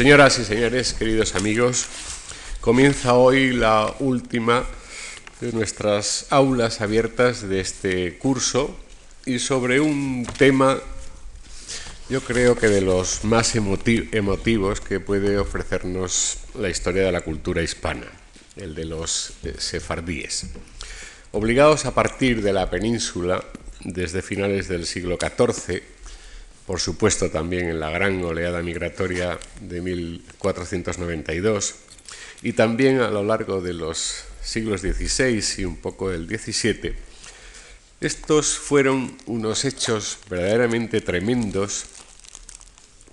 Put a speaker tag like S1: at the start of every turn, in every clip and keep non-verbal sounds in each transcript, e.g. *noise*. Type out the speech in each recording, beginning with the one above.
S1: Señoras y señores, queridos amigos, comienza hoy la última de nuestras aulas abiertas de este curso y sobre un tema yo creo que de los más emotivos que puede ofrecernos la historia de la cultura hispana, el de los eh, sefardíes. Obligados a partir de la península desde finales del siglo XIV, por supuesto también en la gran oleada migratoria de 1492, y también a lo largo de los siglos XVI y un poco del XVII, estos fueron unos hechos verdaderamente tremendos,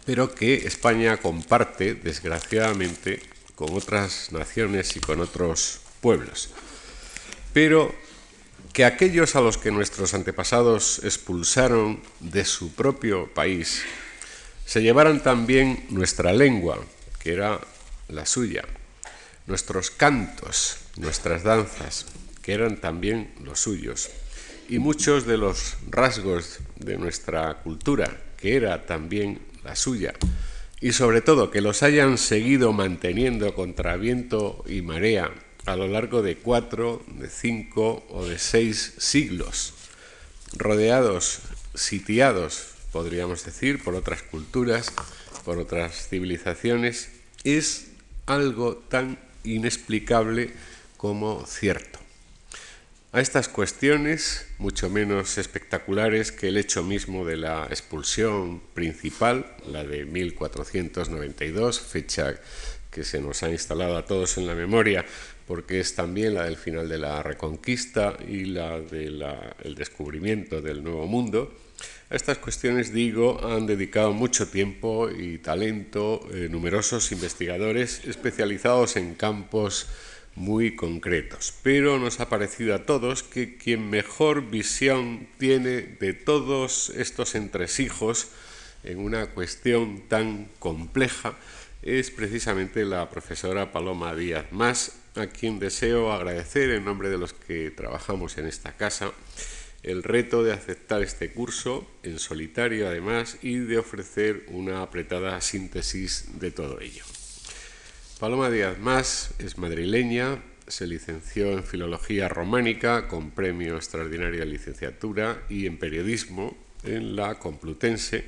S1: pero que España comparte, desgraciadamente, con otras naciones y con otros pueblos. Pero que aquellos a los que nuestros antepasados expulsaron de su propio país se llevaran también nuestra lengua, que era la suya, nuestros cantos, nuestras danzas, que eran también los suyos, y muchos de los rasgos de nuestra cultura, que era también la suya, y sobre todo que los hayan seguido manteniendo contra viento y marea a lo largo de cuatro, de cinco o de seis siglos, rodeados, sitiados, podríamos decir, por otras culturas, por otras civilizaciones, es algo tan inexplicable como cierto. A estas cuestiones, mucho menos espectaculares que el hecho mismo de la expulsión principal, la de 1492, fecha que se nos ha instalado a todos en la memoria, porque es también la del final de la Reconquista y la del descubrimiento del Nuevo Mundo, a estas cuestiones, digo, han dedicado mucho tiempo y talento eh, numerosos investigadores especializados en campos muy concretos. Pero nos ha parecido a todos que quien mejor visión tiene de todos estos entresijos en una cuestión tan compleja es precisamente la profesora Paloma Díaz Más, a quien deseo agradecer en nombre de los que trabajamos en esta casa el reto de aceptar este curso en solitario además y de ofrecer una apretada síntesis de todo ello. Paloma Díaz Más es madrileña, se licenció en Filología Románica con premio extraordinario de licenciatura y en Periodismo en la Complutense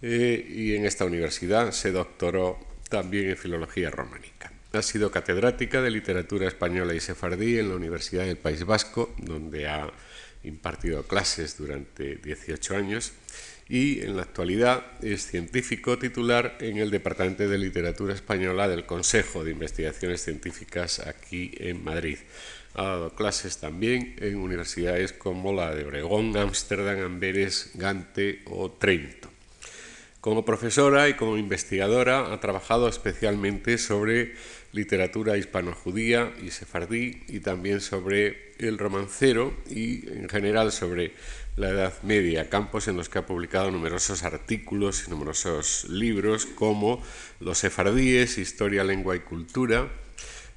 S1: eh, y en esta universidad se doctoró también en Filología Románica. Ha sido catedrática de Literatura Española y Sefardí en la Universidad del País Vasco, donde ha impartido clases durante 18 años y en la actualidad es científico titular en el Departamento de Literatura Española del Consejo de Investigaciones Científicas aquí en Madrid. Ha dado clases también en universidades como la de Obregón, Ámsterdam, Amberes, Gante o Trento. Como profesora y como investigadora ha trabajado especialmente sobre literatura hispano-judía y sefardí y también sobre el romancero y en general sobre la Edad Media, campos en los que ha publicado numerosos artículos y numerosos libros como Los sefardíes, Historia, Lengua y Cultura,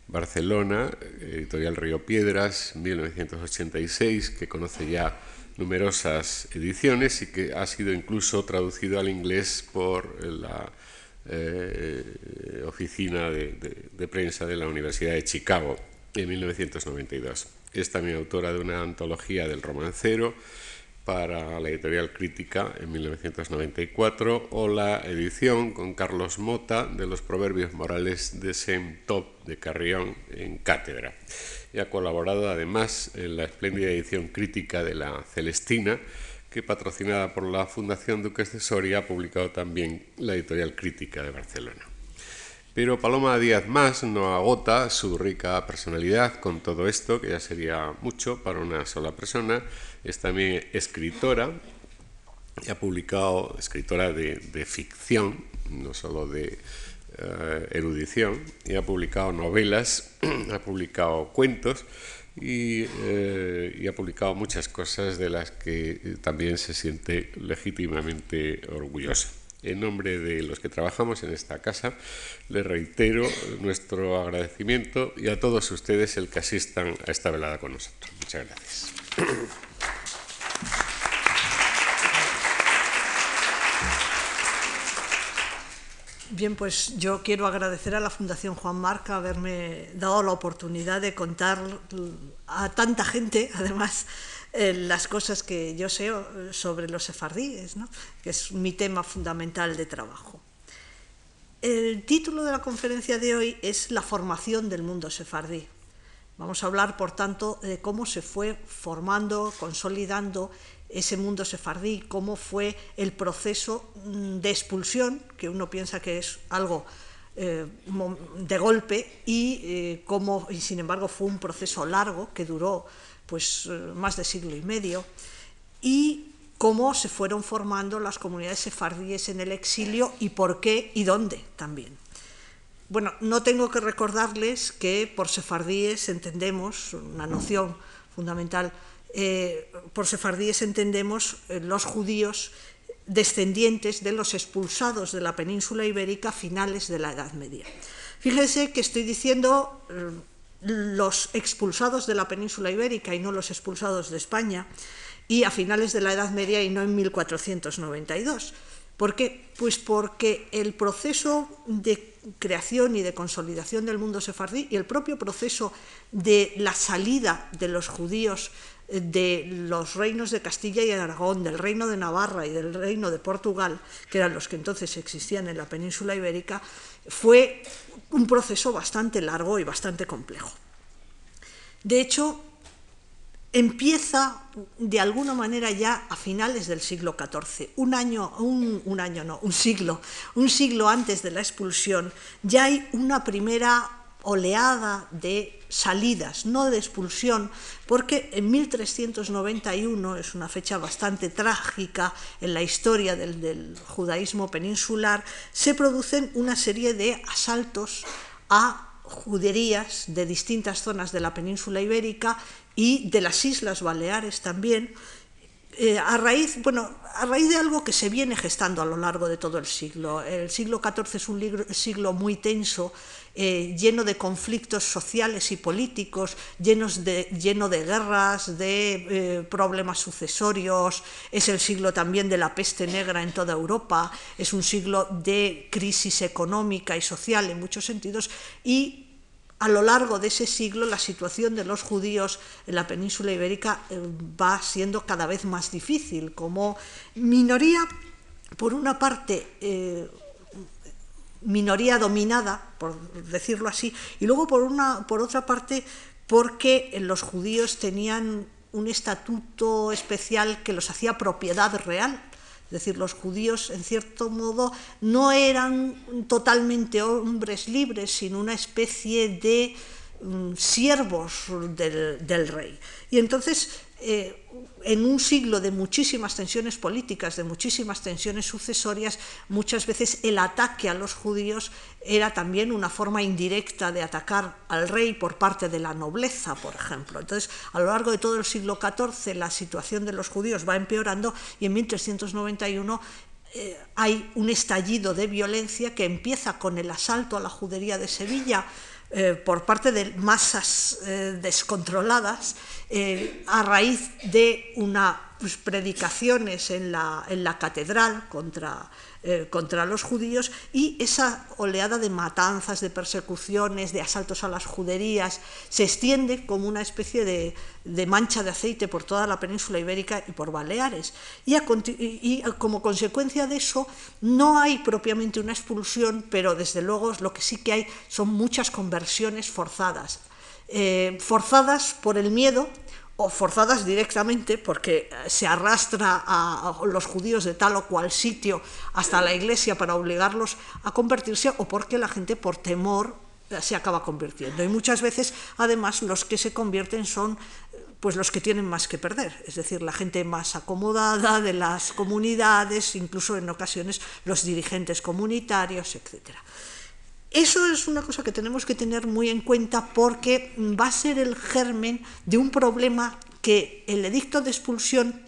S1: Barcelona, editorial Río Piedras, 1986, que conoce ya numerosas ediciones y que ha sido incluso traducido al inglés por la eh, oficina de, prensa de la Universidad de Chicago en 1992. Es también autora de una antología del romancero para la editorial Crítica en 1994 o la edición con Carlos Mota de los Proverbios Morales de Sem Top de Carrión en Cátedra. Y ha colaborado además en la espléndida edición crítica de la Celestina, que patrocinada por la Fundación Duques de Soria ha publicado también la editorial Crítica de Barcelona. Pero Paloma Díaz Más no agota su rica personalidad con todo esto, que ya sería mucho para una sola persona. Es también escritora y ha publicado, escritora de, ficción, no solo de eh, erudición, y ha publicado novelas, *clears throat* ha publicado cuentos eh, y, ha publicado muchas cosas de las que eh, también se siente legítimamente orgullosa. En nombre de los que trabajamos en esta casa, les reitero nuestro agradecimiento y a todos ustedes el que asistan a esta velada con nosotros. Muchas gracias.
S2: Bien, pues yo quiero agradecer a la Fundación Juan Marca haberme dado la oportunidad de contar a tanta gente, *laughs* además, eh, las cosas que yo sé sobre los sefardíes, ¿no? que es mi tema fundamental de trabajo. El título de la conferencia de hoy es La formación del mundo sefardí. Vamos a hablar, por tanto, de cómo se fue formando, consolidando ese mundo sefardí, cómo fue el proceso mm, de expulsión, que uno piensa que es algo eh, de golpe, y eh, cómo, y sin embargo, fue un proceso largo que duró pues, eh, más de siglo y medio, y cómo se fueron formando las comunidades sefardíes en el exilio y por qué y dónde también. Bueno, no tengo que recordarles que por sefardíes entendemos una noción fundamental eh, por sefardíes entendemos eh, los judíos descendientes de los expulsados de la península ibérica a finales de la Edad Media. Fíjense que estoy diciendo eh, los expulsados de la península ibérica y no los expulsados de España, y a finales de la Edad Media y no en 1492. ¿Por qué? Pues porque el proceso de creación y de consolidación del mundo sefardí y el propio proceso de la salida de los judíos de los reinos de Castilla y Aragón, del reino de Navarra y del reino de Portugal, que eran los que entonces existían en la península ibérica, fue un proceso bastante largo y bastante complejo. De hecho, empieza de alguna manera ya a finales del siglo XIV, un año, un, año no, un siglo, un siglo antes de la expulsión, ya hay una primera oleada de salidas, no de expulsión, porque en 1391 es una fecha bastante trágica en la historia del, judaísmo peninsular, se producen una serie de asaltos a juderías de distintas zonas de la península ibérica y de las Islas Baleares también, eh, a, raíz, bueno, a raíz de algo que se viene gestando a lo largo de todo el siglo. El siglo XIV es un siglo muy tenso, eh, lleno de conflictos sociales y políticos, llenos de, lleno de guerras, de eh, problemas sucesorios. Es el siglo también de la peste negra en toda Europa, es un siglo de crisis económica y social en muchos sentidos y a lo largo de ese siglo la situación de los judíos en la península ibérica eh, va siendo cada vez más difícil, como minoría, por una parte, eh, minoría dominada, por decirlo así, y luego por, una, por otra parte, porque los judíos tenían un estatuto especial que los hacía propiedad real es decir, los judíos, en cierto modo, no eran totalmente hombres libres, sino una especie de mm, siervos del, rey. Y entonces, eh, en un siglo de muchísimas tensiones políticas, de muchísimas tensiones sucesorias, muchas veces el ataque a los judíos era también una forma indirecta de atacar al rey por parte de la nobleza, por ejemplo. Entonces, a lo largo de todo el siglo XIV, la situación de los judíos va empeorando y en 1391 eh, hay un estallido de violencia que empieza con el asalto a la judería de Sevilla eh, por parte de masas eh, descontroladas a raíz de unas pues, predicaciones en la, en la catedral contra eh, contra los judíos y esa oleada de matanzas, de persecuciones, de asaltos a las juderías se extiende como una especie de, mancha de aceite por toda la península ibérica y por Baleares. Y, y, como consecuencia de eso no hay propiamente una expulsión, pero desde luego lo que sí que hay son muchas conversiones forzadas. Eh, forzadas por el miedo o forzadas directamente porque eh, se arrastra a, los judíos de tal o cual sitio hasta la iglesia para obligarlos a convertirse o porque la gente por temor eh, se acaba convirtiendo. Y muchas veces, además, los que se convierten son eh, pues los que tienen más que perder, es decir, la gente más acomodada de las comunidades, incluso en ocasiones los dirigentes comunitarios, etcétera. Eso es una cosa que tenemos que tener muy en cuenta porque va a ser el germen de un problema que el edicto de expulsión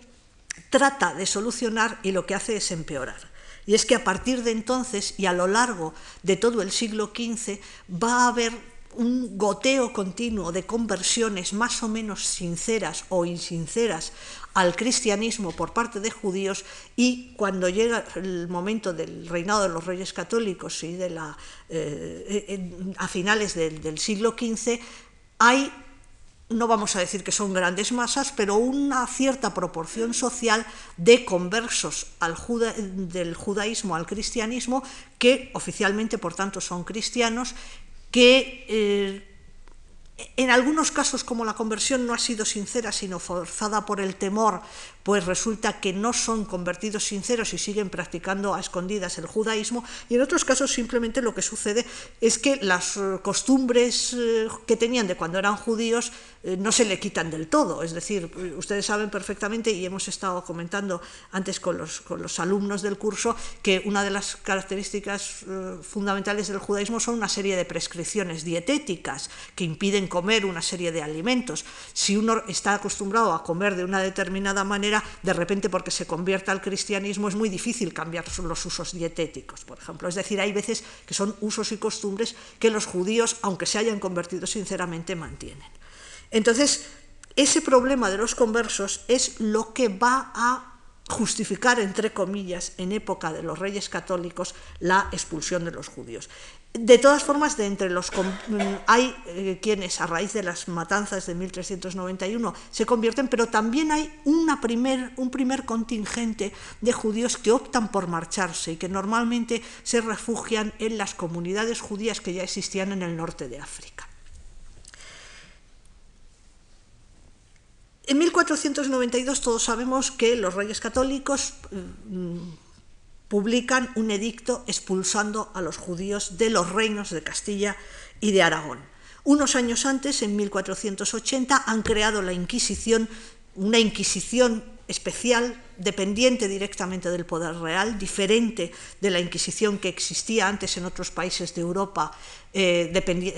S2: trata de solucionar y lo que hace es empeorar. Y es que a partir de entonces y a lo largo de todo el siglo XV va a haber un goteo continuo de conversiones más o menos sinceras o insinceras al cristianismo por parte de judíos y cuando llega el momento del reinado de los reyes católicos y de la, eh, a finales del, siglo XV, hay no vamos a decir que son grandes masas, pero una cierta proporción social de conversos al del judaísmo al cristianismo, que oficialmente, por tanto, son cristianos, que eh, en algunos casos, como la conversión no ha sido sincera, sino forzada por el temor, pues resulta que no son convertidos sinceros y siguen practicando a escondidas el judaísmo. Y en otros casos simplemente lo que sucede es que las eh, costumbres eh, que tenían de cuando eran judíos eh, no se le quitan del todo. Es decir, ustedes saben perfectamente, y hemos estado comentando antes con los, con los alumnos del curso, que una de las características fundamentales del judaísmo son una serie de prescripciones dietéticas que impiden comer una serie de alimentos. Si uno está acostumbrado a comer de una determinada manera, de repente porque se convierta al cristianismo es muy difícil cambiar los usos dietéticos, por ejemplo. Es decir, hay veces que son usos y costumbres que los judíos, aunque se hayan convertido sinceramente, mantienen. Entonces, ese problema de los conversos es lo que va a justificar, entre comillas, en época de los reyes católicos, la expulsión de los judíos. De todas formas, de entre los hay eh, quienes a raíz de las matanzas de 1391 se convierten, pero también hay primer, un primer contingente de judíos que optan por marcharse y que normalmente se refugian en las comunidades judías que ya existían en el norte de África. En 1492 todos sabemos que los reyes católicos mm, publican un edicto expulsando a los judíos de los reinos de Castilla y de Aragón. Unos años antes, en 1480, han creado la Inquisición, una Inquisición especial, dependiente directamente del poder real, diferente de la Inquisición que existía antes en otros países de Europa, eh,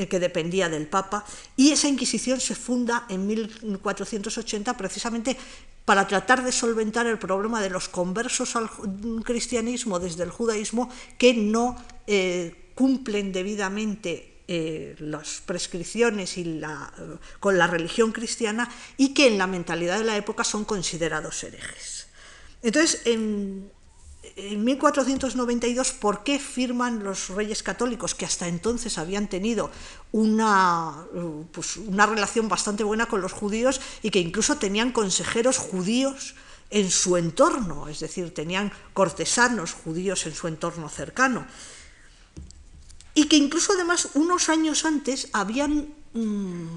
S2: que dependía del Papa, y esa Inquisición se funda en 1480 precisamente para tratar de solventar el problema de los conversos al cristianismo desde el judaísmo que no eh, cumplen debidamente eh, las prescripciones y con la religión cristiana y que en la mentalidad de la época son considerados herejes. Entonces, en, en 1492, ¿por qué firman los reyes católicos, que hasta entonces habían tenido una, pues, una relación bastante buena con los judíos y que incluso tenían consejeros judíos en su entorno, es decir, tenían cortesanos judíos en su entorno cercano? Y que incluso además unos años antes habían... Mm,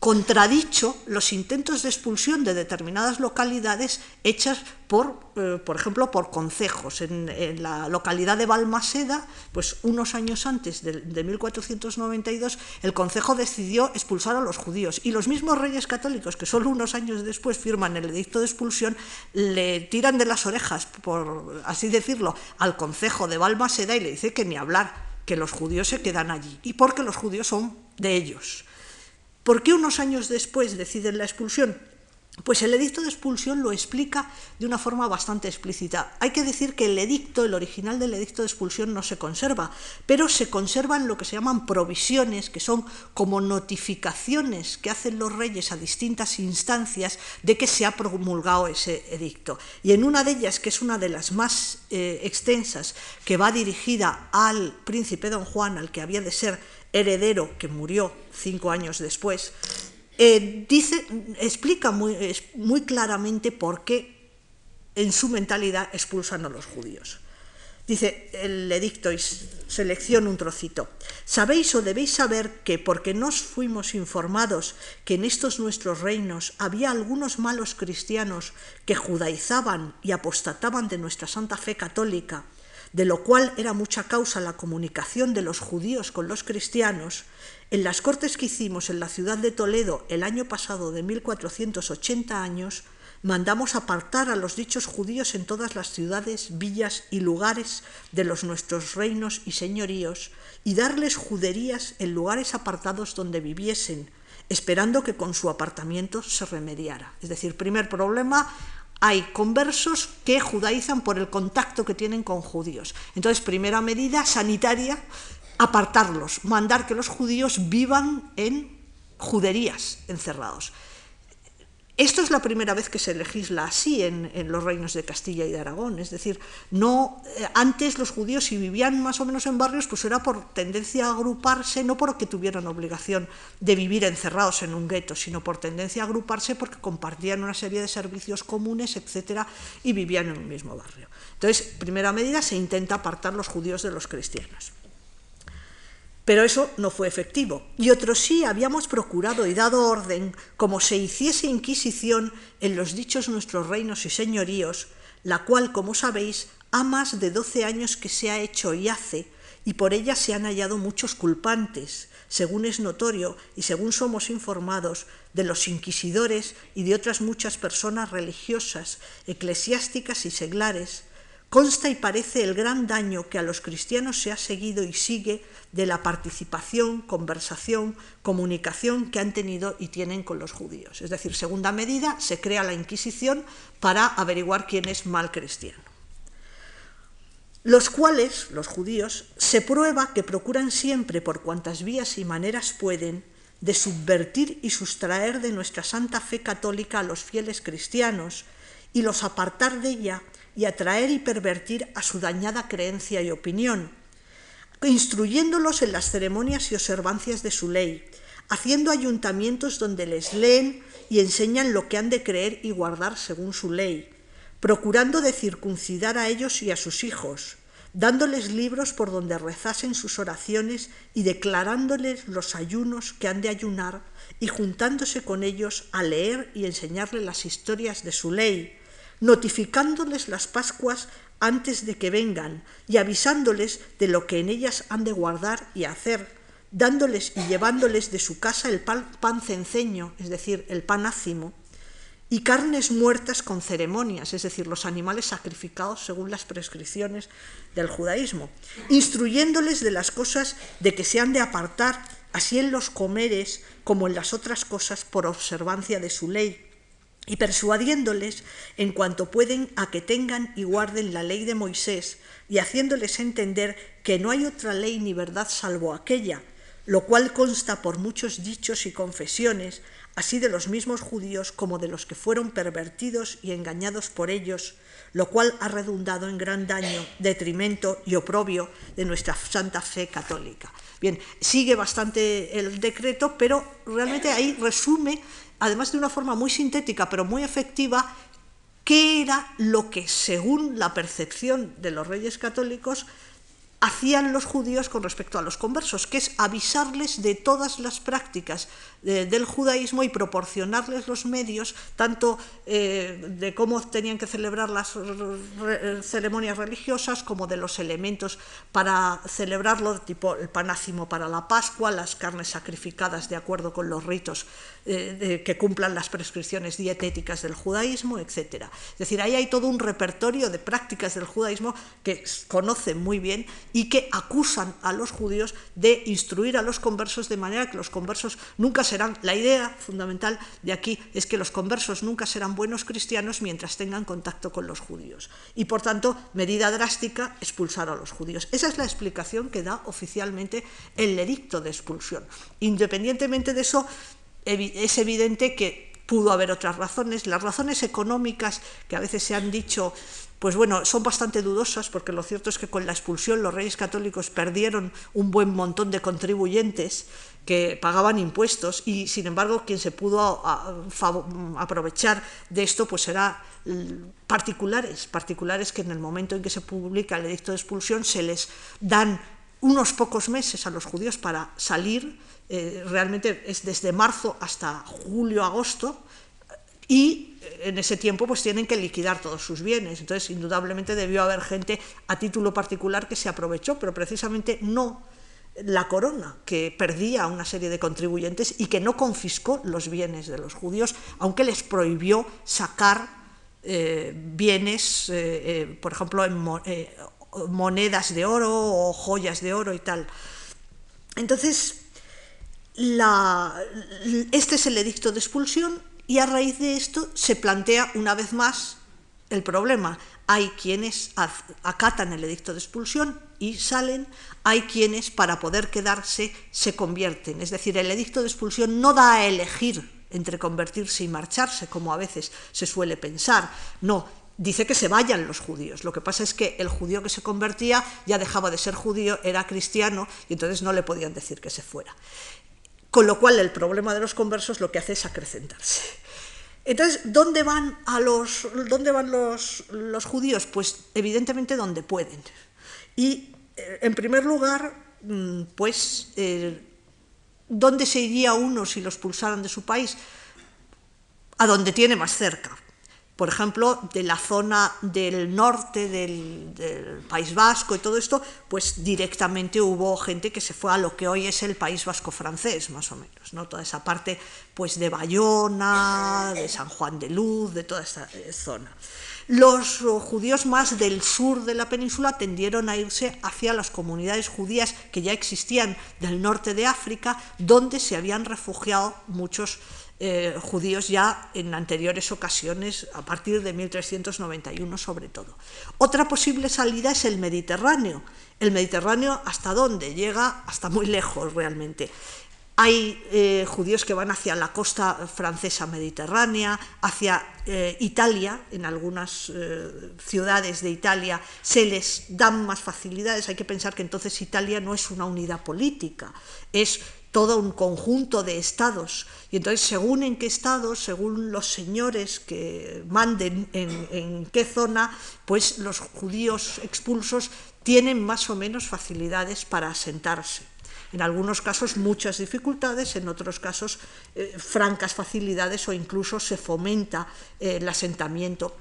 S2: contradicho los intentos de expulsión de determinadas localidades hechas por, eh, por ejemplo, por concejos. En, la localidad de Balmaseda, pues unos años antes de, 1492, el concejo decidió expulsar a los judíos y los mismos reyes católicos, que solo unos años después firman el edicto de expulsión, le tiran de las orejas, por así decirlo, al concejo de Balmaseda y le dice que ni hablar, que los judíos se quedan allí y porque los judíos son de ellos. ¿Por qué unos años después deciden la expulsión? Pues el edicto de expulsión lo explica de una forma bastante explícita. Hay que decir que el edicto, el original del edicto de expulsión no se conserva, pero se conservan lo que se llaman provisiones, que son como notificaciones que hacen los reyes a distintas instancias de que se ha promulgado ese edicto. Y en una de ellas, que es una de las más eh, extensas, que va dirigida al príncipe don Juan, al que había de ser heredero que murió cinco años después, eh, explica muy, claramente por qué en su mentalidad expulsan a los judíos. Dice el edicto y selecciona un trocito. Sabéis o debéis saber que porque nos fuimos informados que en estos nuestros reinos había algunos malos cristianos que judaizaban y apostataban de nuestra santa fe católica, de lo cual era mucha causa la comunicación de los judíos con los cristianos, en las cortes que hicimos en la ciudad de Toledo el año pasado de 1480 años, mandamos apartar a los dichos judíos en todas las ciudades, villas y lugares de los nuestros reinos y señoríos, y darles juderías en lugares apartados donde viviesen, esperando que con su apartamiento se remediara. Es decir, primer problema, hay conversos que judaizan por el contacto que tienen con judíos. Entonces, primera medida sanitaria, apartarlos, mandar que los judíos vivan en juderías encerrados. Esto es la primera vez que se legisla así en, los reinos de Castilla y de Aragón, es decir, no eh, antes los judíos si vivían más o menos en barrios, pues era por tendencia a agruparse, no porque tuvieran obligación de vivir encerrados en un gueto, sino por tendencia a agruparse porque compartían una serie de servicios comunes, etcétera, y vivían en un mismo barrio. Entonces, primera medida, se intenta apartar los judíos de los cristianos. Pero eso no fue efectivo. Y otros sí habíamos procurado y dado orden, como se hiciese inquisición en los dichos nuestros reinos y señoríos, la cual, como sabéis, ha más de doce años que se ha hecho y hace, y por ella se han hallado muchos culpantes, según es notorio y según somos informados de los inquisidores y de otras muchas personas religiosas, eclesiásticas y seglares, consta y parece el gran daño que a los cristianos se ha seguido y sigue de la participación, conversación, comunicación que han tenido y tienen con los judíos. Es decir, segunda medida, se crea la Inquisición para averiguar quién es mal cristiano. Los cuales, los judíos, se prueba que procuran siempre, por cuantas vías y maneras pueden, de subvertir y sustraer de nuestra santa fe católica a los fieles cristianos y los apartar de ella y atraer y pervertir a su dañada creencia y opinión, instruyéndolos en las ceremonias y observancias de su ley, haciendo ayuntamientos donde les leen y enseñan lo que han de creer y guardar según su ley, procurando de circuncidar a ellos y a sus hijos, dándoles libros por donde rezasen sus oraciones y declarándoles los ayunos que han de ayunar y juntándose con ellos a leer y enseñarles las historias de su ley, notificándoles las Pascuas antes de que vengan y avisándoles de lo que en ellas han de guardar y hacer, dándoles y llevándoles de su casa el pan, cenceño, es decir, el pan ácimo, y carnes muertas con ceremonias, es decir, los animales sacrificados según las prescripciones del judaísmo, instruyéndoles de las cosas de que se han de apartar, así en los comeres como en las otras cosas, por observancia de su ley, y persuadiéndoles en cuanto pueden a que tengan y guarden la ley de Moisés y haciéndoles entender que no hay otra ley ni verdad salvo aquella, lo cual consta por muchos dichos y confesiones, así de los mismos judíos como de los que fueron pervertidos y engañados por ellos, lo cual ha redundado en gran daño, detrimento y oprobio de nuestra santa fe católica. Bien, sigue bastante el decreto, pero realmente ahí resume además de una forma muy sintética pero muy efectiva, qué era lo que, según la percepción de los reyes católicos, hacían los judíos con respecto a los conversos, que es avisarles de todas las prácticas del judaísmo y proporcionarles los medios, tanto eh, de cómo tenían que celebrar las ceremonias religiosas, como de los elementos para celebrarlo, tipo el panácimo para la Pascua, las carnes sacrificadas de acuerdo con los ritos eh, que cumplan las prescripciones dietéticas del judaísmo, etc. Es decir, ahí hay todo un repertorio de prácticas del judaísmo que conocen muy bien y que acusan a los judíos de instruir a los conversos de manera que los conversos nunca serán, la idea fundamental de aquí es que los conversos nunca serán buenos cristianos mientras tengan contacto con los judíos. Y por tanto, medida drástica, expulsar a los judíos. Esa es la explicación que da oficialmente el edicto de expulsión. Independientemente de eso, es evidente que pudo haber otras razones. Las razones económicas que a veces se han dicho pues bueno, son bastante dudosas porque lo cierto es que con la expulsión los reyes católicos perdieron un buen montón de contribuyentes que pagaban impuestos y sin embargo quien se pudo aprovechar de esto pues era particulares, particulares que en el momento en que se publica el edicto de expulsión se les dan unos pocos meses a los judíos para salir, eh, realmente es desde marzo hasta julio, agosto, y en ese tiempo pues tienen que liquidar todos sus bienes. Entonces, indudablemente debió haber gente a título particular que se aprovechó, pero precisamente no la corona, que perdía una serie de contribuyentes y que no confiscó los bienes de los judíos, aunque les prohibió sacar eh, bienes, eh, eh, por ejemplo, en monedas de oro o joyas de oro y tal. Entonces, este es el edicto de expulsión y a raíz de esto se plantea una vez más el problema. Hay quienes acatan el edicto de expulsión y salen, hay quienes para poder quedarse se convierten. Es decir, el edicto de expulsión no da a elegir entre convertirse y marcharse, como a veces se suele pensar. No, dice que se vayan los judíos. Lo que pasa es que el judío que se convertía ya dejaba de ser judío, era cristiano y entonces no le podían decir que se fuera. Con lo cual el problema de los conversos lo que hace es acrecentarse. Entonces, ¿dónde van, a los, dónde van los, los judíos? Pues evidentemente donde pueden. Y eh, en primer lugar, mm, pues, eh, ¿dónde se iría uno si los pulsaran de su país? A donde tiene más cerca, por ejemplo, de la zona del norte del, País Vasco y todo esto, pues directamente hubo gente que se fue a lo que hoy es el País Vasco francés, más o menos, ¿no? Toda esa parte pues de Bayona, de San Juan de Luz, de toda esta eh, zona. Los judíos más del sur de la península tendieron a irse hacia las comunidades judías que ya existían del norte de África, donde se habían refugiado muchos eh, judíos ya en anteriores ocasiones, a partir de 1391 sobre todo. Otra posible salida es el Mediterráneo. El Mediterráneo, ¿hasta dónde? Llega hasta muy lejos realmente. Hay eh, judíos que van hacia la costa francesa mediterránea, hacia eh, Italia, en algunas ciudades de Italia se les dan más facilidades. Hay que pensar que entonces Italia no es una unidad política, es todo un conjunto de estados. Y entonces, según en qué estados, según los señores que manden en, qué zona, pues los judíos expulsos tienen más o menos facilidades para asentarse. En algunos casos muchas dificultades, en otros casos eh, francas facilidades o incluso se fomenta eh, el asentamiento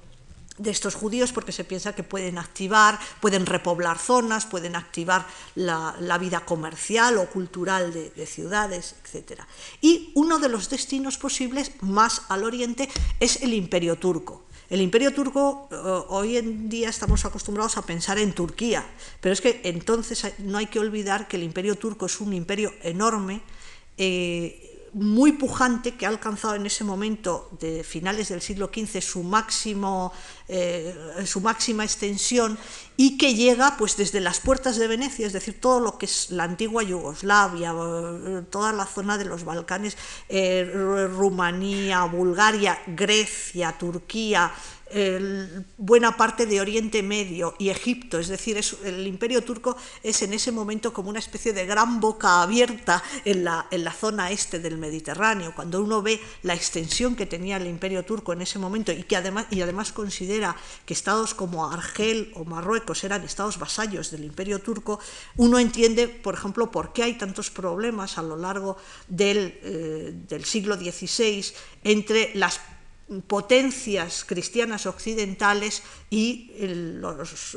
S2: de estos judíos porque se piensa que pueden activar, pueden repoblar zonas, pueden activar la, vida comercial o cultural de, ciudades, etc. Y uno de los destinos posibles más al oriente es el imperio turco. El imperio turco, eh, hoy en día estamos acostumbrados a pensar en Turquía, pero es que entonces no hay que olvidar que el imperio turco es un imperio enorme, eh, muy pujante que ha alcanzado en ese momento de finales del siglo XV su, máximo, eh, su máxima extensión y que llega pues desde las puertas de Venecia, es decir, todo lo que es la antigua Yugoslavia, eh, toda la zona de los Balcanes, eh, Rumanía, Bulgaria, Grecia, Turquía, buena parte de Oriente Medio y Egipto, es decir, el imperio turco es en ese momento como una especie de gran boca abierta en la, en la zona este del Mediterráneo. Cuando uno ve la extensión que tenía el imperio turco en ese momento y, que además, y además considera que estados como Argel o Marruecos eran estados vasallos del imperio turco, uno entiende, por ejemplo, por qué hay tantos problemas a lo largo del, eh, del siglo XVI entre las potencias cristianas occidentales y el,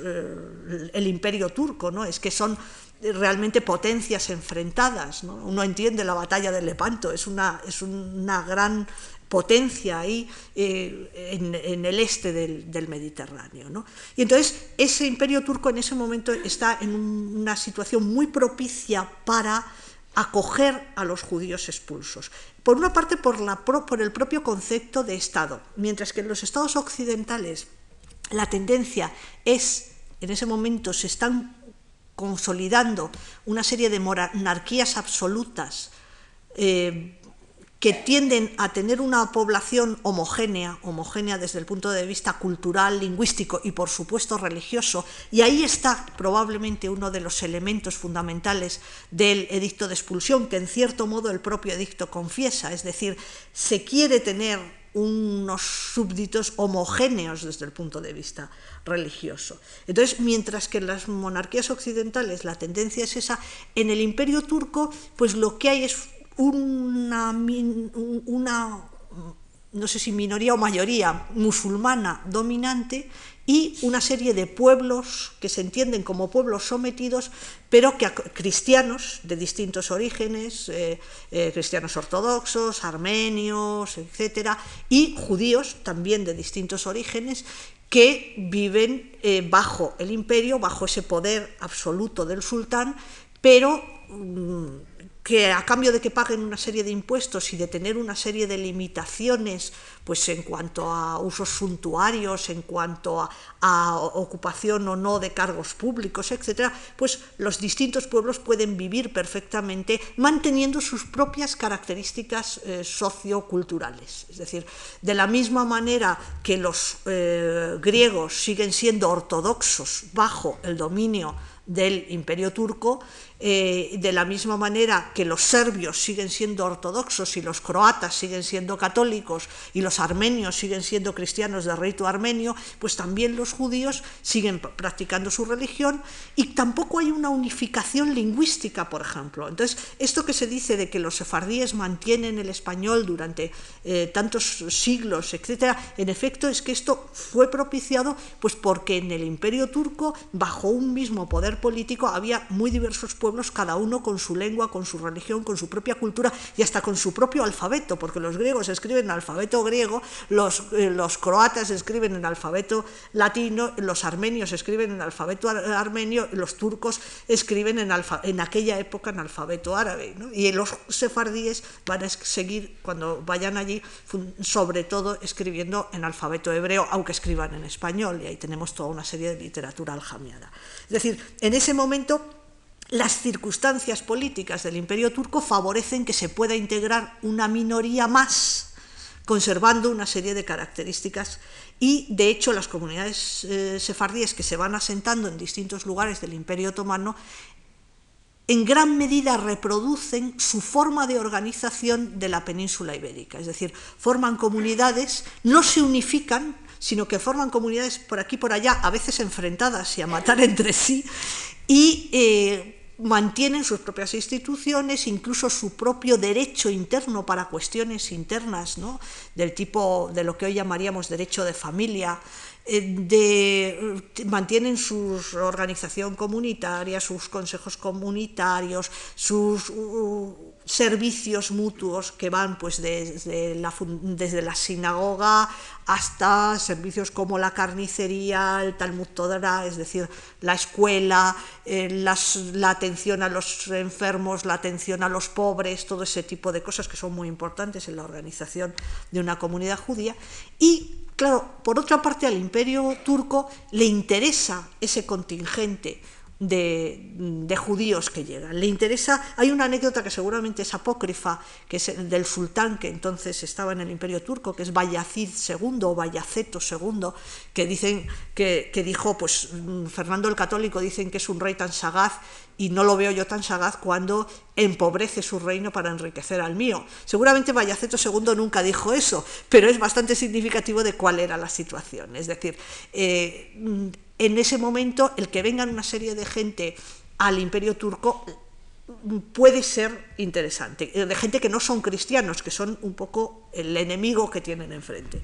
S2: eh, el, imperio turco, ¿no? Es que son realmente potencias enfrentadas. ¿no? Uno entiende la batalla de Lepanto, es una, es una gran potencia ahí eh, en, el este del, del Mediterráneo. ¿no? Y entonces ese imperio turco en ese momento está en una situación muy propicia para acoger a los judíos expulsos. Por una parte, por, la, por el propio concepto de Estado, mientras que en los estados occidentales la tendencia es, en ese momento se están consolidando una serie de monarquías absolutas eh, que tienden a tener una población homogénea, homogénea desde el punto de vista cultural, lingüístico y por supuesto religioso, y ahí está probablemente uno de los elementos fundamentales del edicto de expulsión, que en cierto modo el propio edicto confiesa, es decir, se quiere tener unos súbditos homogéneos desde el punto de vista religioso. Entonces, mientras que en las monarquías occidentales la tendencia es esa, en el imperio turco, pues lo que hay es una, no sé si minoría o mayoría musulmana dominante y una serie de pueblos que se entienden como pueblos sometidos, pero que cristianos de distintos orígenes, eh, eh, cristianos ortodoxos, armenios, etcétera, y judíos también de distintos orígenes que viven eh, bajo el imperio, bajo ese poder absoluto del sultán, pero mm, que a cambio de que paguen una serie de impuestos y de tener una serie de limitaciones pues en cuanto a usos suntuarios, en cuanto a, ocupación o no de cargos públicos, etcétera, pues los distintos pueblos pueden vivir perfectamente manteniendo sus propias características eh, socioculturales. Es decir, de la misma manera que los eh, griegos siguen siendo ortodoxos bajo el dominio del imperio turco, eh, de la misma manera que los serbios siguen siendo ortodoxos y los croatas siguen siendo católicos y los armenios siguen siendo cristianos de rito armenio, pues también los judíos siguen practicando su religión y tampoco hay una unificación lingüística, por ejemplo. Entonces, esto que se dice de que los sefardíes mantienen el español durante eh, tantos siglos, etcétera, en efecto es que esto fue propiciado pues porque en el imperio turco, bajo un mismo poder político, había muy diversos pueblos cada uno con su lengua, con su religión, con su propia cultura y hasta con su propio alfabeto, porque los griegos escriben en alfabeto griego, los, eh, los croatas escriben en alfabeto latino, los armenios escriben en alfabeto armenio, los turcos escriben en, en aquella época en alfabeto árabe. Y los sefardíes van a seguir, cuando vayan allí, sobre todo escribiendo en alfabeto hebreo, aunque escriban en español, y ahí tenemos toda una serie de literatura aljamiada. Es decir, en ese momento las circunstancias políticas del imperio turco favorecen que se pueda integrar una minoría más, conservando una serie de características. Y de hecho las comunidades eh, sefardíes que se van asentando en distintos lugares del imperio otomano en gran medida reproducen su forma de organización de la península ibérica, es decir, forman comunidades, no se unifican, sino que forman comunidades por aquí por allá, a veces enfrentadas y a matar entre sí, y eh, mantienen sus propias instituciones, incluso su propio derecho interno para cuestiones internas, ¿no? del tipo de lo que hoy llamaríamos derecho de familia, de, mantienen su organización comunitaria, sus consejos comunitarios, sus servicios mutuos que van pues desde la, desde la sinagoga hasta servicios como la carnicería, el Talmud Todara, es decir, la escuela, eh, la atención a los enfermos, la atención a los pobres, todo ese tipo de cosas que son muy importantes en la organización de una comunidad judía. Y, claro, por otra parte, al imperio turco le interesa ese contingente de, judíos que llegan. Le interesa, hay una anécdota que seguramente es apócrifa, que es el del sultán que entonces estaba en el imperio turco, que es Bayazid II o Bayaceto II, que dicen que, que dijo, pues mm, Fernando el Católico dicen que es un rey tan sagaz y no lo veo yo tan sagaz cuando empobrece su reino para enriquecer al mío. Seguramente Bayaceto II nunca dijo eso, pero es bastante significativo de cuál era la situación. Es decir, eh, en ese momento el que vengan una serie de gente al imperio turco puede ser interesante, de gente que no son cristianos, que son un poco el enemigo que tienen enfrente.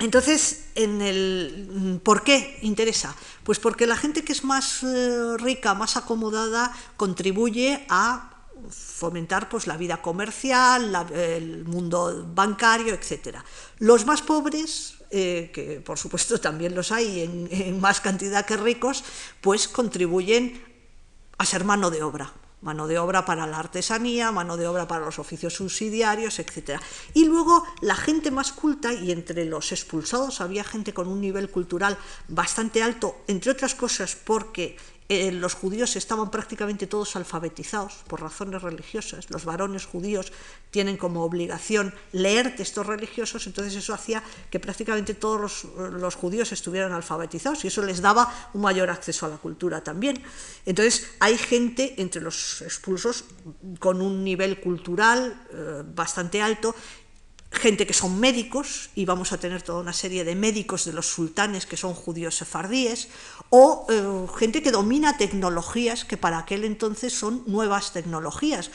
S2: Entonces, en el, ¿por qué interesa? Pues porque la gente que es más eh, rica, más acomodada, contribuye a fomentar pues, la vida comercial, el mundo bancario, etc. Los más pobres eh, que por supuesto también los hay en, más cantidad que ricos, pues contribuyen a ser mano de obra mano de obra para la artesanía, mano de obra para los oficios subsidiarios, etc. Y luego la gente más culta, y entre los expulsados había gente con un nivel cultural bastante alto, entre otras cosas porque eh, los judíos estaban prácticamente todos alfabetizados por razones religiosas. Los varones judíos tienen como obligación leer textos religiosos, entonces eso hacía que prácticamente todos los, judíos estuvieran alfabetizados y eso les daba un mayor acceso a la cultura también. Entonces hay gente entre los expulsos con un nivel cultural eh, bastante alto gente que son médicos, y vamos a tener toda una serie de médicos de los sultanes que son judíos sefardíes, o eh, gente que domina tecnologías que para aquel entonces son nuevas tecnologías,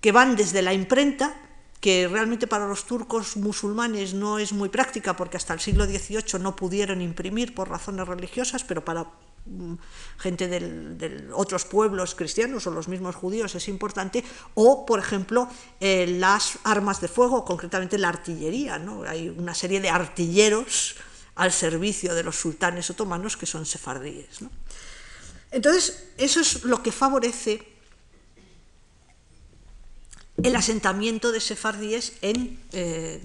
S2: que van desde la imprenta, que realmente para los turcos musulmanes no es muy práctica porque hasta el siglo XVIII no pudieron imprimir por razones religiosas, pero para gente de otros pueblos cristianos o los mismos judíos es importante, o por ejemplo eh, las armas de fuego, concretamente la artillería. ¿no? Hay una serie de artilleros al servicio de los sultanes otomanos que son sefardíes. Entonces, eso es lo que favorece el asentamiento de sefardíes en eh,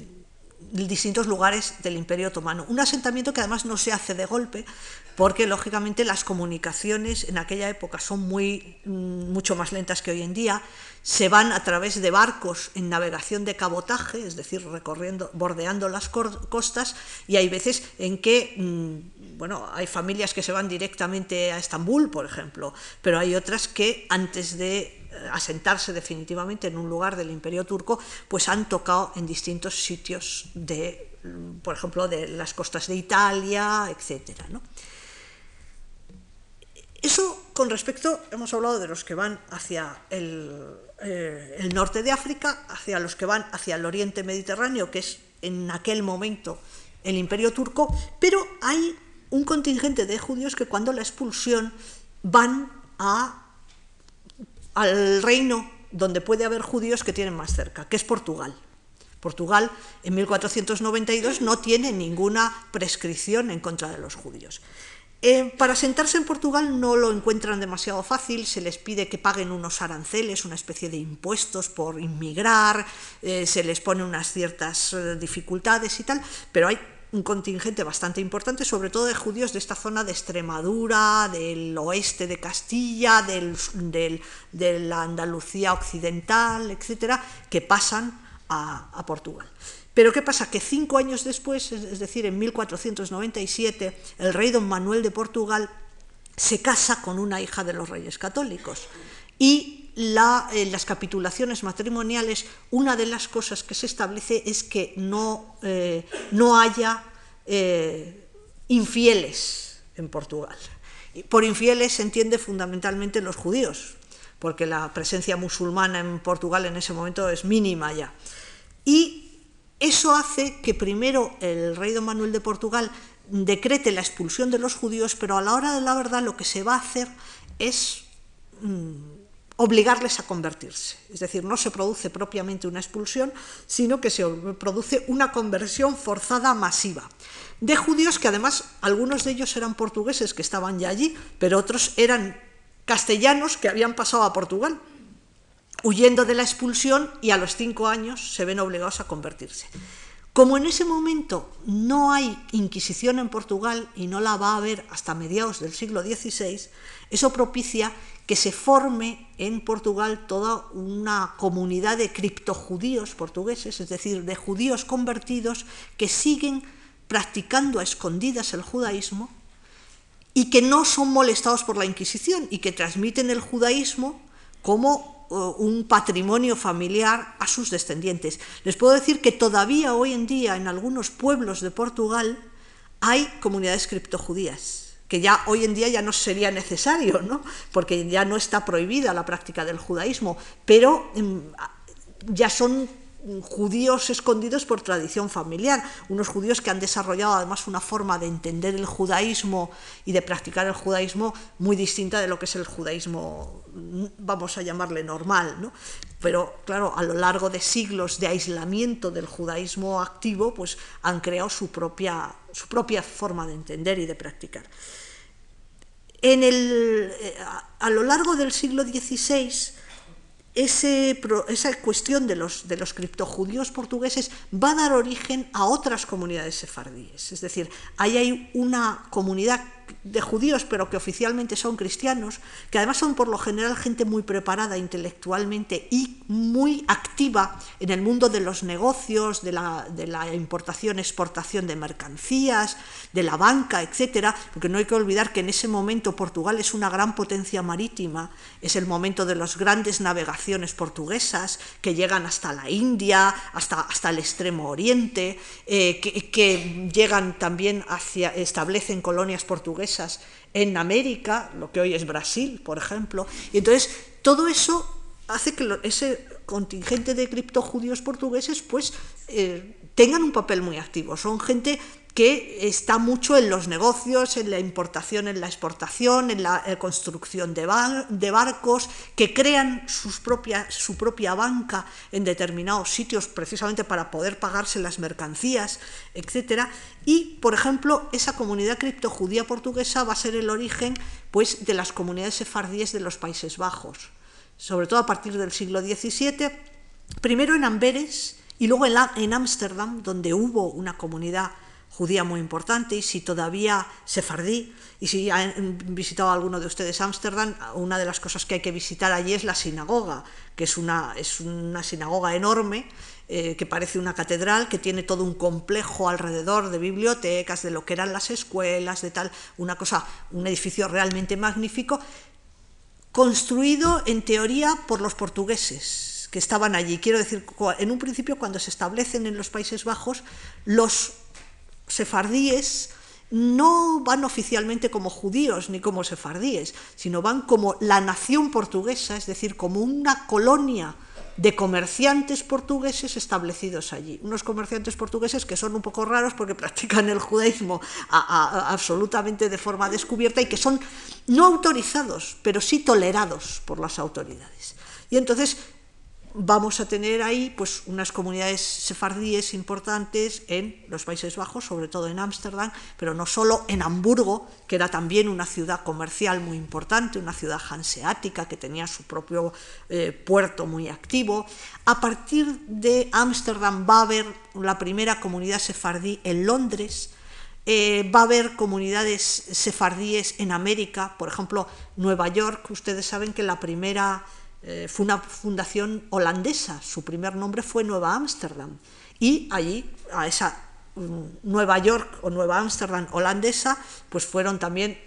S2: distintos lugares del Imperio Otomano. Un asentamiento que además no se hace de golpe, porque lógicamente las comunicaciones en aquella época son muy, mm, mucho más lentas que hoy en día, se van a través de barcos en navegación de cabotaje, es decir, recorriendo, bordeando las costas, y hay veces en que, mm, bueno, hay familias que se van directamente a Estambul, por ejemplo, pero hay otras que antes de asentarse definitivamente en un lugar del imperio turco, pues han tocado en distintos sitios de, por ejemplo, de las costas de Italia, etc. Eso con respecto, hemos hablado de los que van hacia el, eh, el norte de África, hacia los que van hacia el oriente mediterráneo, que es en aquel momento el imperio turco, pero hay un contingente de judíos que cuando la expulsión van al reino donde puede haber judíos que tienen más cerca, que es Portugal. Portugal en 1492 no tiene ninguna prescripción en contra de los judíos. Eh, para sentarse en Portugal no lo encuentran demasiado fácil, se les pide que paguen unos aranceles, una especie de impuestos por inmigrar, eh, se les pone unas ciertas eh, dificultades y tal, pero hay un contingente bastante importante, sobre todo de judíos de esta zona de Extremadura, del oeste de Castilla, del, de la Andalucía occidental, etcétera, que pasan a, Portugal. Pero ¿qué pasa? Que cinco años después, es decir, en 1497, el rey don Manuel de Portugal se casa con una hija de los reyes católicos. Y en las capitulaciones matrimoniales, una de las cosas que se establece es que no, eh, no haya eh, infieles en Portugal. Por infieles se entiende fundamentalmente los judíos, porque la presencia musulmana en Portugal en ese momento es mínima ya. Y eso hace que primero el rey don Manuel de Portugal decrete la expulsión de los judíos, pero a la hora de la verdad lo que se va a hacer es mm, obligarles a convertirse. Es decir, no se produce propiamente una expulsión, sino que se produce una conversión forzada masiva de judíos que además algunos de ellos eran portugueses que estaban ya allí, pero otros eran castellanos que habían pasado a Portugal, huyendo de la expulsión y a los cinco años se ven obligados a convertirse. Como en ese momento no hay Inquisición en Portugal y no la va a haber hasta mediados del siglo XVI, eso propicia que se forme en Portugal toda una comunidad de criptojudíos portugueses, es decir, de judíos convertidos que siguen practicando a escondidas el judaísmo y que no son molestados por la Inquisición y que transmiten el judaísmo como un patrimonio familiar a sus descendientes. Les puedo decir que todavía hoy en día en algunos pueblos de Portugal hay comunidades criptojudías, que ya hoy en día ya no sería necesario, ¿no? porque ya no está prohibida la práctica del judaísmo, pero mm, ya son judíos escondidos por tradición familiar, unos judíos que han desarrollado además una forma de entender el judaísmo y de practicar el judaísmo muy distinta de lo que es el judaísmo, vamos a llamarle normal, ¿no? Pero claro, a lo largo de siglos de aislamiento del judaísmo activo, pues han creado su propia, su propia forma de entender y de practicar. En el, eh, a lo largo del siglo XVI, esa cuestión de los, de los criptojudíos portugueses va a dar origen a otras comunidades sefardíes. Es decir, ahí hay una comunidad de judíos, pero que oficialmente son cristianos, que además son por lo general gente muy preparada intelectualmente y muy activa en el mundo de los negocios, de la, de la importación, exportación de mercancías, de la banca, etcétera, porque no hay que olvidar que en ese momento Portugal es una gran potencia marítima, es el momento de las grandes navegaciones portuguesas que llegan hasta la India, hasta, hasta el extremo oriente, eh, que, que llegan también hacia, establecen colonias portuguesas en América, lo que hoy es Brasil, por ejemplo. Y entonces todo eso hace que ese contingente de criptojudíos portugueses pues eh, tengan un papel muy activo. Son gente que está mucho en los negocios, en la importación, en la exportación, en la eh, construcción de, barcos, que crean sus su propia banca en determinados sitios precisamente para poder pagarse las mercancías, etc. Y, por ejemplo, esa comunidad criptojudía portuguesa va a ser el origen pues, de las comunidades sefardíes de los Países Bajos, sobre todo a partir del siglo XVII primero en Amberes y luego en Ámsterdam, donde hubo una comunidad judía muy importante y si todavía sefardí y si han visitado alguno de ustedes Ámsterdam, una de las cosas que hay que visitar allí es la sinagoga, que es una, es una sinagoga enorme eh, que parece una catedral, que tiene todo un complejo alrededor de bibliotecas, de lo que eran las escuelas, de tal, una cosa, un edificio realmente magnífico, construido en teoría por los portugueses que estaban allí. Quiero decir, en un principio cuando se establecen en los Países Bajos, los sefardíes no van oficialmente como judíos ni como sefardíes, sino van como la nación portuguesa, es decir, como una colonia de comerciantes portugueses establecidos allí. Unos comerciantes portugueses que son un poco raros porque *laughs* practican el judaísmo absolutamente de forma descubierta y que son no autorizados, pero sí tolerados por las autoridades. Y entonces vamos a tener ahí pues, unas comunidades sefardíes importantes en los Países Bajos, sobre todo en Ámsterdam, pero no solo en Hamburgo, que era también una ciudad comercial muy importante, una ciudad hanseática que tenía su propio eh, puerto muy activo. A partir de Ámsterdam va a haber la primera comunidad sefardí en Londres, eh, va a haber comunidades sefardíes en América, por ejemplo, Nueva York, ustedes saben que la primera eh, fue una fundación holandesa, su primer nombre fue Nueva Ámsterdam, y allí, a esa mm, Nueva York o Nueva Ámsterdam holandesa, pues fueron también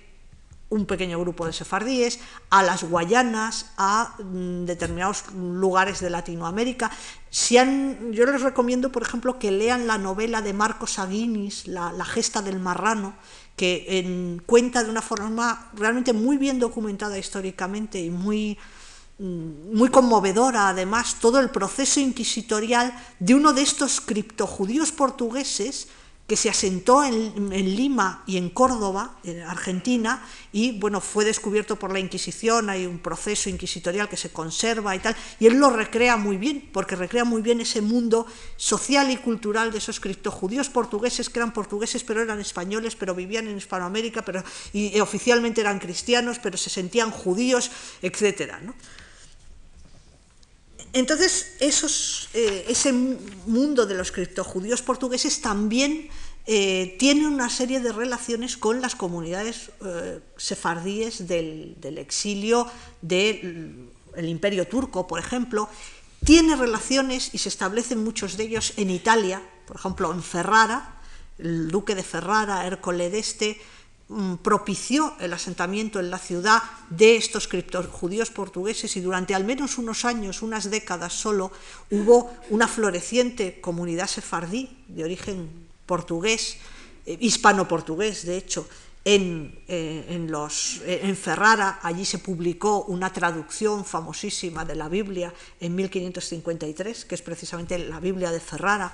S2: un pequeño grupo de sefardíes, a las Guayanas, a mm, determinados lugares de Latinoamérica. Si han, yo les recomiendo, por ejemplo, que lean la novela de Marcos Aguinis, La, gesta del marrano, que cuenta de una forma realmente muy bien documentada históricamente y muy, muy conmovedora además todo el proceso inquisitorial de uno de estos criptojudíos portugueses que se asentó en, Lima y en Córdoba, en Argentina, y bueno, fue descubierto por la Inquisición, hay un proceso inquisitorial que se conserva y tal, y él lo recrea muy bien, porque recrea muy bien ese mundo social y cultural de esos criptojudíos portugueses, que eran portugueses pero eran españoles, pero vivían en Hispanoamérica, pero, y, oficialmente eran cristianos, pero se sentían judíos, etcétera, ¿no? Entonces, eh, ese mundo de los criptojudíos portugueses también eh, tiene una serie de relaciones con las comunidades eh, sefardíes del, exilio del imperio turco, por ejemplo. Tiene relaciones y se establecen muchos de ellos en Italia, por ejemplo, en Ferrara, el duque de Ferrara, Ercole d'Este, propició el asentamiento en la ciudad de estos criptojudíos portugueses y durante al menos unos años, unas décadas solo, hubo una floreciente comunidad sefardí de origen portugués, eh, hispano-portugués de hecho, en, eh, en, los, eh, en, Ferrara, allí se publicó una traducción famosísima de la Biblia en 1553, que es precisamente la Biblia de Ferrara,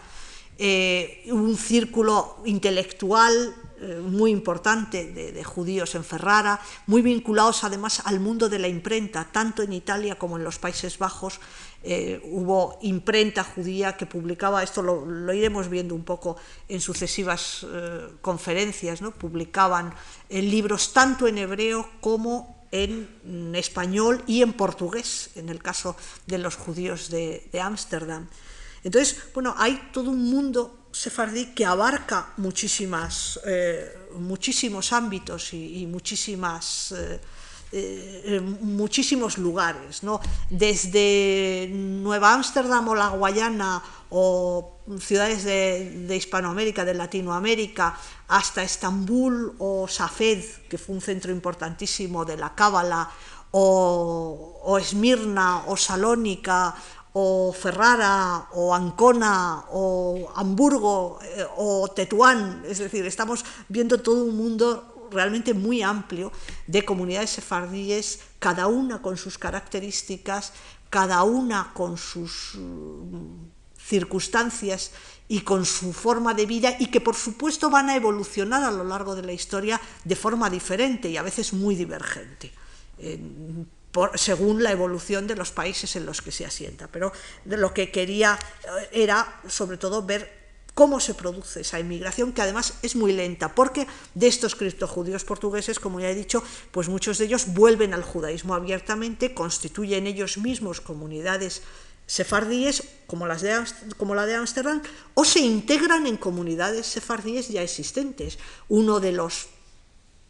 S2: un círculo intelectual eh, muy importante de, judíos en Ferrara, muy vinculados además al mundo de la imprenta, tanto en Italia como en los Países Bajos. Eh, hubo imprenta judía que publicaba, esto lo, iremos viendo un poco en sucesivas eh, conferencias, publicaban libros tanto en hebreo como en español y en portugués, en el caso de los judíos de Ámsterdam. Entonces, bueno, hay todo un mundo sefardí que abarca muchísimas, eh, muchísimos ámbitos y, muchísimas, eh, eh, muchísimos lugares, ¿no? desde Nueva Ámsterdam o la Guayana o ciudades de, Hispanoamérica, de Latinoamérica, hasta Estambul o Safed, que fue un centro importantísimo de la Cábala, o, o Esmirna o Salónica o Ferrara, o Ancona, o Hamburgo, eh, o Tetuán. Es decir, estamos viendo todo un mundo realmente muy amplio de comunidades sefardíes, cada una con sus características, cada una con sus mm, circunstancias y con su forma de vida y que por supuesto van a evolucionar a lo largo de la historia de forma diferente y a veces muy divergente según la evolución de los países en los que se asienta. Pero lo que quería eh, era, sobre todo, ver cómo se produce esa inmigración, que además es muy lenta, porque de estos criptojudíos portugueses, como ya he dicho, pues muchos de ellos vuelven al judaísmo abiertamente, constituyen ellos mismos comunidades sefardíes como, las de, como la de Ámsterdam o se integran en comunidades sefardíes ya existentes. Uno de los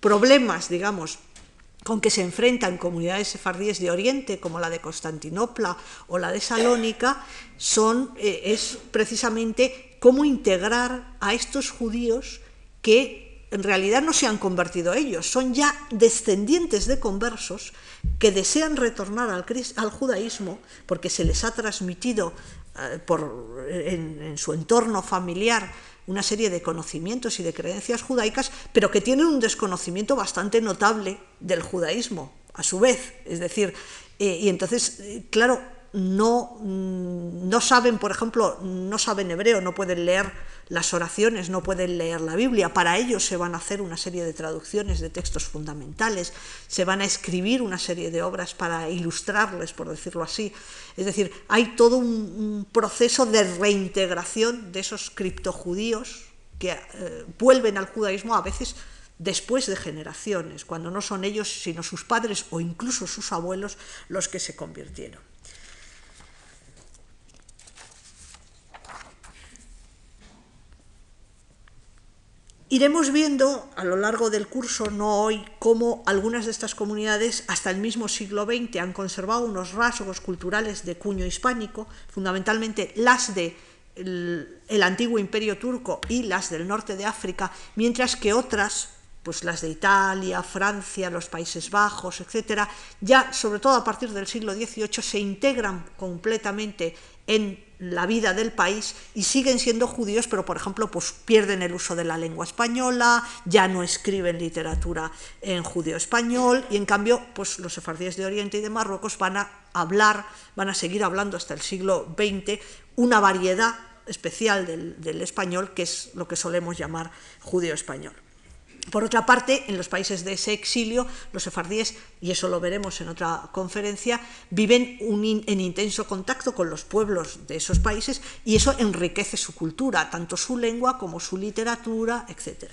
S2: problemas, digamos, con que se enfrentan comunidades sefardíes de Oriente, como la de Constantinopla o la de Salónica, son, eh, es precisamente cómo integrar a estos judíos que en realidad no se han convertido ellos, son ya descendientes de conversos que desean retornar al, al judaísmo porque se les ha transmitido eh, por, en su entorno familiar una serie de conocimientos y de creencias judaicas, pero que tienen un desconocimiento bastante notable del judaísmo, a su vez. Es decir, eh, y entonces, eh, claro, no, mm, no saben, por ejemplo, no saben hebreo, no pueden leer las oraciones, no pueden leer la Biblia. Para ellos se van a hacer una serie de traducciones de textos fundamentales, se van a escribir una serie de obras para ilustrarles, por decirlo así. Es decir, hay todo un, proceso de reintegración de esos criptojudíos que eh, vuelven al judaísmo a veces después de generaciones, cuando no son ellos, sino sus padres o incluso sus abuelos los que se convirtieron. Iremos viendo a lo largo del curso, no hoy, cómo algunas de estas comunidades hasta el mismo siglo XX han conservado unos rasgos culturales de cuño hispánico, fundamentalmente las de el, antiguo imperio turco y las del norte de África, mientras que otras, pues las de Italia, Francia, los Países Bajos, etcétera, ya sobre todo a partir del siglo XVIII se integran completamente en la vida del país y siguen siendo judíos, pero por ejemplo pues pierden el uso de la lengua española, ya no escriben literatura en judío español y en cambio pues los sefardíes de Oriente y de Marruecos van a hablar, van a seguir hablando hasta el siglo XX una variedad especial del, del español que es lo que solemos llamar judío español. Por otra parte, en los países de ese exilio, los sefardíes, y eso lo veremos en otra conferencia, viven en intenso contacto con los pueblos de esos países y eso enriquece su cultura, tanto su lengua como su literatura, etc.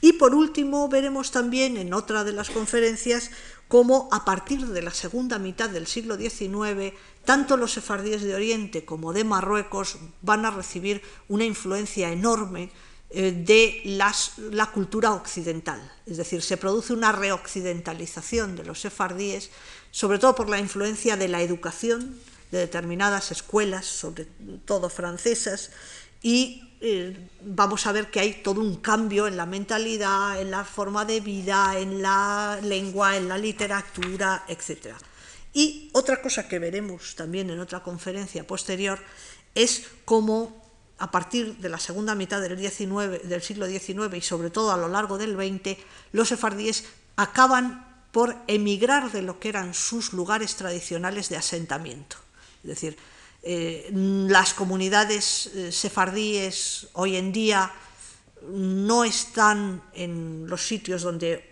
S2: Y por último, veremos también en otra de las conferencias cómo a partir de la segunda mitad del siglo XIX, tanto los sefardíes de Oriente como de Marruecos van a recibir una influencia enorme eh, de la cultura occidental. Es decir, se produce una reoccidentalización de los sefardíes, sobre todo por la influencia de la educación de determinadas escuelas, sobre todo francesas, y eh, vamos a ver que hay todo un cambio en la mentalidad, en la forma de vida, en la lengua, en la literatura, etc. Y otra cosa que veremos también en otra conferencia posterior es cómo a partir de la segunda mitad del, del siglo XIX y sobre todo a lo largo del XX, los sefardíes acaban por emigrar de lo que eran sus lugares tradicionales de asentamiento. Es decir, eh, las comunidades eh, sefardíes hoy en día no están en los sitios donde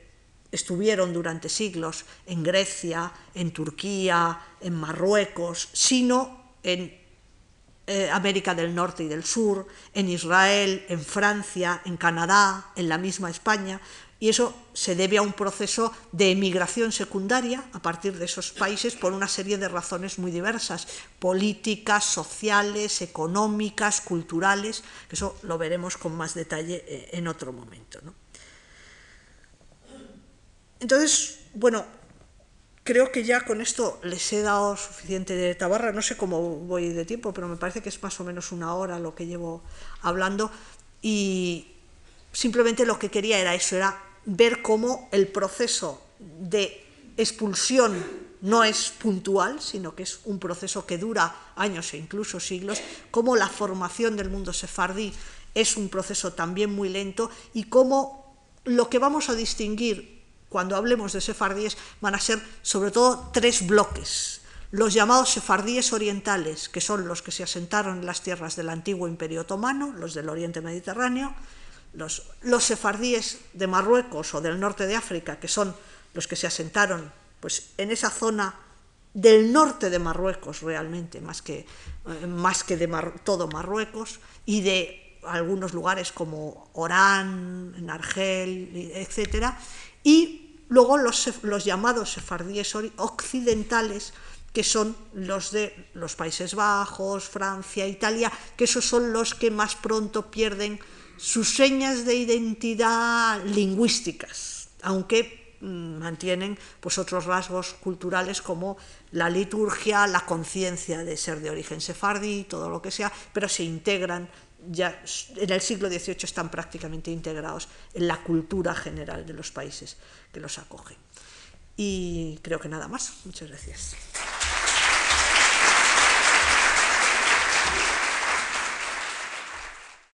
S2: estuvieron durante siglos, en Grecia, en Turquía, en Marruecos, sino en eh, América del Norte y del Sur, en Israel, en Francia, en Canadá, en la misma España, y eso se debe a un proceso de emigración secundaria a partir de esos países por una serie de razones muy diversas, políticas, sociales, económicas, culturales, que eso lo veremos con más detalle eh, en otro momento. Entonces, bueno, creo que ya con esto les he dado suficiente de tabarra, no sé cómo voy de tiempo, pero me parece que es más o menos una hora lo que llevo hablando. Y simplemente lo que quería era eso, era ver cómo el proceso de expulsión no es puntual, sino que es un proceso que dura años e incluso siglos, cómo la formación del mundo sefardí es un proceso también muy lento y cómo lo que vamos a distinguir cuando hablemos de sefardíes, van a ser sobre todo tres bloques. Los llamados sefardíes orientales, que son los que se asentaron en las tierras del antiguo imperio otomano, los del oriente mediterráneo, los, los sefardíes de Marruecos o del norte de África, que son los que se asentaron pues, en esa zona del norte de Marruecos realmente, más que, eh, más que de todo Marruecos, y de algunos lugares como Orán, en Argel, etc., y luego los, llamados sefardíes occidentales, que son los de los Países Bajos, Francia, Italia, que esos son los que más pronto pierden sus señas de identidad lingüísticas, aunque mm, mantienen pues otros rasgos culturales como la liturgia, la conciencia de ser de origen sefardí, todo lo que sea, pero se integran ya en el siglo XVIII están prácticamente integrados en la cultura general de los países que los acogen. Y creo que nada más. Muchas gracias.